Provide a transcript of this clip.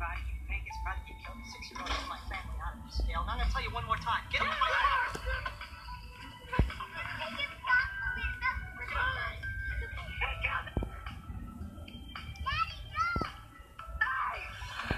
in Vegas six old. My family out of this. I'm going to tell you one more time. Get